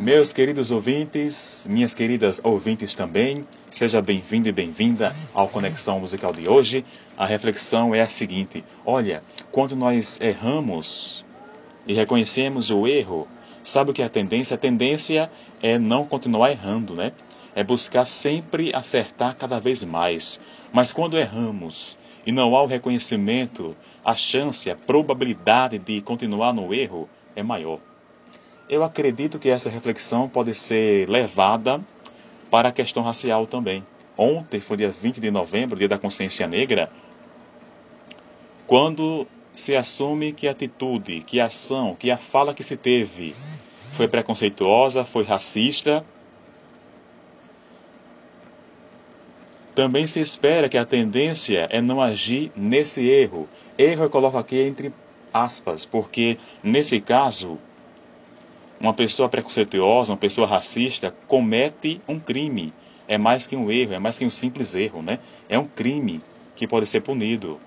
Meus queridos ouvintes, minhas queridas ouvintes também, seja bem-vindo e bem-vinda ao Conexão Musical de hoje. A reflexão é a seguinte: olha, quando nós erramos e reconhecemos o erro, sabe o que é a tendência? A tendência é não continuar errando, né? É buscar sempre acertar cada vez mais. Mas quando erramos e não há o reconhecimento, a chance, a probabilidade de continuar no erro é maior. Eu acredito que essa reflexão pode ser levada para a questão racial também. Ontem foi dia 20 de novembro, dia da consciência negra, quando se assume que a atitude, que a ação, que a fala que se teve foi preconceituosa, foi racista, também se espera que a tendência é não agir nesse erro. Erro eu coloco aqui entre aspas, porque nesse caso uma pessoa preconceituosa, uma pessoa racista, comete um crime. É mais que um erro, é mais que um simples erro, né? É um crime que pode ser punido.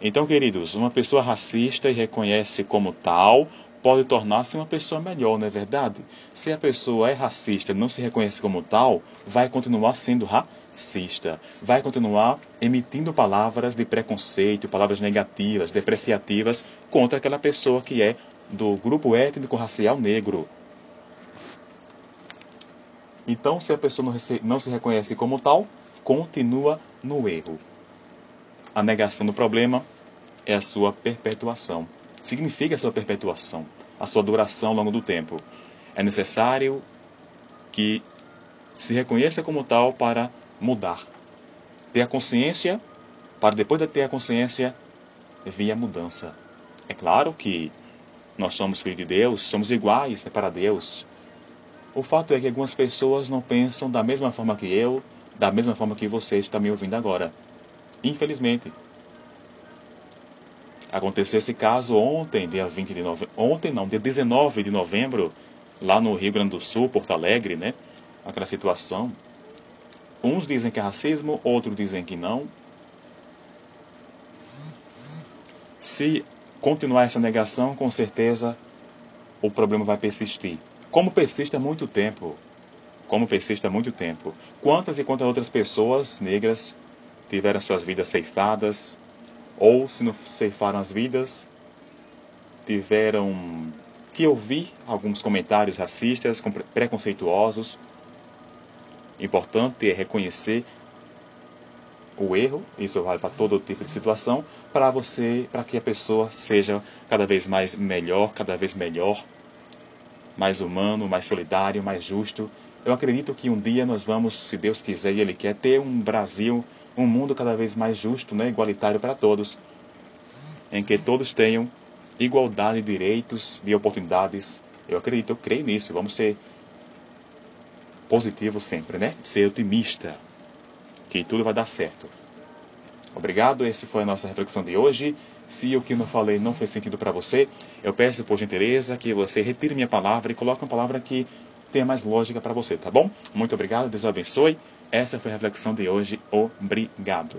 Então, queridos, uma pessoa racista e reconhece como tal pode tornar-se uma pessoa melhor, não é verdade? Se a pessoa é racista e não se reconhece como tal, vai continuar sendo racista. Vai continuar emitindo palavras de preconceito, palavras negativas, depreciativas contra aquela pessoa que é do grupo étnico-racial negro. Então, se a pessoa não, se reconhece como tal, continua no erro. A negação do problema é a sua perpetuação. Significa a sua perpetuação, a sua duração ao longo do tempo. É necessário que se reconheça como tal para mudar. Ter a consciência, para depois de ter a consciência, vir a mudança. É claro que nós somos filhos de Deus, somos iguais né, para Deus. O fato é que algumas pessoas não pensam da mesma forma que eu, da mesma forma que você está me ouvindo agora. Infelizmente. Aconteceu esse caso ontem, dia 20 de novembro. Ontem não, dia 19 de novembro, lá no Rio Grande do Sul, Porto Alegre, né? Aquela situação. Uns dizem que é racismo, outros dizem que não. Se continuar essa negação, com certeza o problema vai persistir. Como persiste há muito tempo. Como persiste há muito tempo. Quantas e quantas outras pessoas negras tiveram suas vidas ceifadas, ou se não ceifaram as vidas, tiveram que ouvir alguns comentários racistas, preconceituosos. Importante é reconhecer o erro, isso vale para todo tipo de situação, para você, para que a pessoa seja cada vez mais melhor, cada vez melhor, mais humano, mais solidário, mais justo. Eu acredito que um dia nós vamos, se Deus quiser e Ele quer, ter um Brasil, um mundo cada vez mais justo, né, igualitário para todos, em que todos tenham igualdade de direitos, de oportunidades. Eu acredito, eu creio nisso. Vamos ser positivos sempre, né? Ser otimista que tudo vai dar certo. Obrigado, essa foi a nossa reflexão de hoje. Se o que eu falei não fez sentido para você, eu peço por gentileza que você retire minha palavra e coloque uma palavra que tenha mais lógica para você, tá bom? Muito obrigado, Deus abençoe. Essa foi a reflexão de hoje. Obrigado.